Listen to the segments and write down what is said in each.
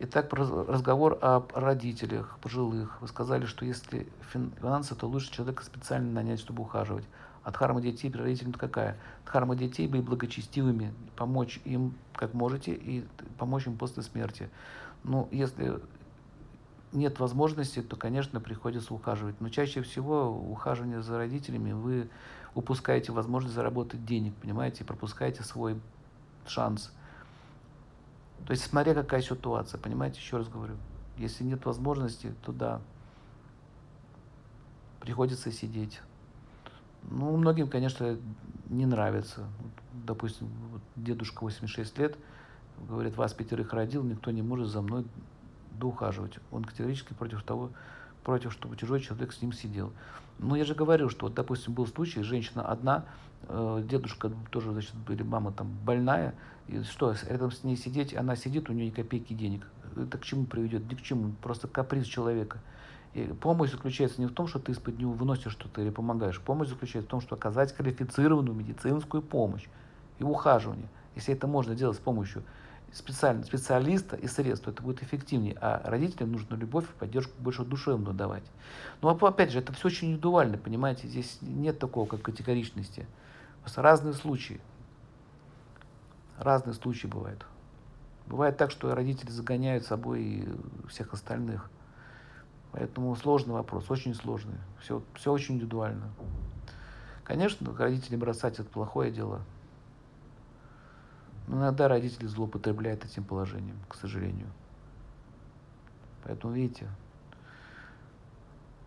Итак, разговор о родителях пожилых. Вы сказали, что если финансы, то лучше человека специально нанять, чтобы ухаживать. А дхарма детей при родителям какая? Дхарма детей быть благочестивыми, помочь им как можете и помочь им после смерти. Ну, если нет возможности, то, конечно, приходится ухаживать. Но чаще всего ухаживание за родителями вы упускаете возможность заработать денег, понимаете, пропускаете свой шанс. То есть смотря какая ситуация, понимаете, еще раз говорю. Если нет возможности, то да, приходится сидеть. Ну, многим, конечно, не нравится. Допустим, вот дедушка 86 лет, говорит, вас пятерых родил, никто не может за мной доухаживать. Он категорически против того, против, чтобы чужой человек с ним сидел. Но я же говорил, что, вот, допустим, был случай, женщина одна, э, дедушка тоже, значит, или мама там больная, и что, рядом с ней сидеть, она сидит, у нее ни копейки денег. Это к чему приведет? Ни к чему, просто каприз человека. И помощь заключается не в том, что ты из-под него выносишь что-то или помогаешь. Помощь заключается в том, что оказать квалифицированную медицинскую помощь и ухаживание. Если это можно делать с помощью специально, специалиста и средств, это будет эффективнее. А родителям нужно любовь и поддержку больше душевную давать. Но опять же, это все очень индивидуально, понимаете, здесь нет такого, как категоричности. Просто разные случаи. Разные случаи бывают. Бывает так, что родители загоняют собой всех остальных. Поэтому сложный вопрос, очень сложный. Все, все очень индивидуально. Конечно, родители бросать это плохое дело. Но иногда родители злоупотребляют этим положением, к сожалению. Поэтому, видите,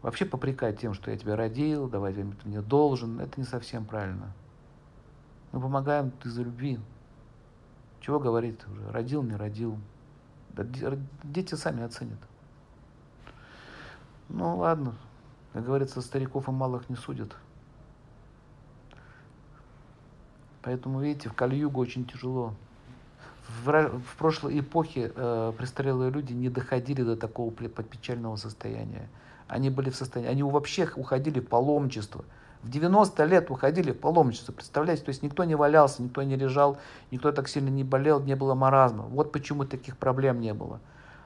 вообще попрекать тем, что я тебя родил, давай ты мне должен, это не совсем правильно. Мы помогаем из-за любви. Чего говорит уже? Родил, не родил. Дети сами оценят. Ну ладно, как говорится, стариков и малых не судят. Поэтому, видите, в Кальюгу очень тяжело. В, в прошлой эпохе э, престарелые люди не доходили до такого печального состояния. Они были в состоянии, они вообще уходили в паломничество. В 90 лет уходили в паломничество, представляете? То есть никто не валялся, никто не лежал, никто так сильно не болел, не было маразма. Вот почему таких проблем не было.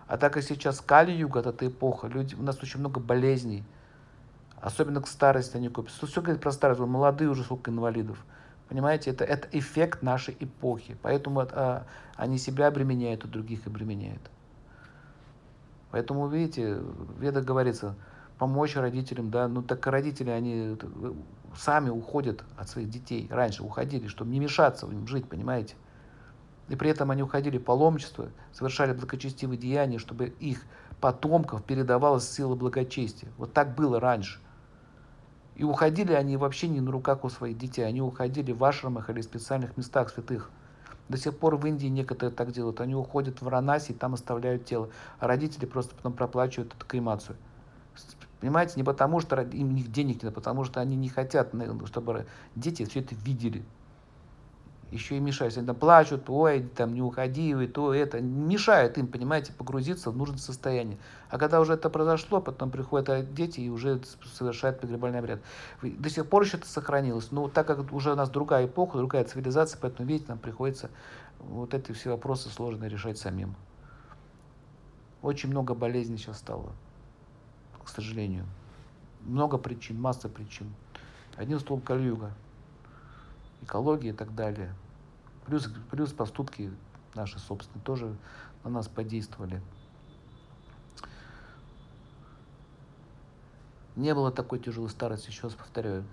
А так как сейчас Кали-Юга, эта эпоха, люди, у нас очень много болезней, особенно к старости они копятся. Все говорит про старость, молодые уже сколько инвалидов. Понимаете, это, это эффект нашей эпохи. Поэтому это, они себя обременяют, и других обременяют. Поэтому, видите, в ведах говорится, помочь родителям, да, ну так родители, они сами уходят от своих детей, раньше уходили, чтобы не мешаться им жить, понимаете. И при этом они уходили в паломничество, совершали благочестивые деяния, чтобы их потомков передавалась сила благочестия. Вот так было раньше. И уходили они вообще не на руках у своих детей, они уходили в ашрамах или специальных местах святых. До сих пор в Индии некоторые так делают. Они уходят в Ранаси и там оставляют тело. А родители просто потом проплачивают эту кремацию. Понимаете, не потому что им них денег нет, а потому что они не хотят, чтобы дети все это видели еще и мешают. Они там плачут, ой, там не уходи, и то, это. Мешает им, понимаете, погрузиться в нужное состояние. А когда уже это произошло, потом приходят дети и уже совершают погребальный обряд. До сих пор еще это сохранилось. Но так как уже у нас другая эпоха, другая цивилизация, поэтому, видите, нам приходится вот эти все вопросы сложно решать самим. Очень много болезней сейчас стало, к сожалению. Много причин, масса причин. Один стол кальюга – экологии и так далее. Плюс, плюс поступки наши собственные тоже на нас подействовали. Не было такой тяжелой старости, еще раз повторяю.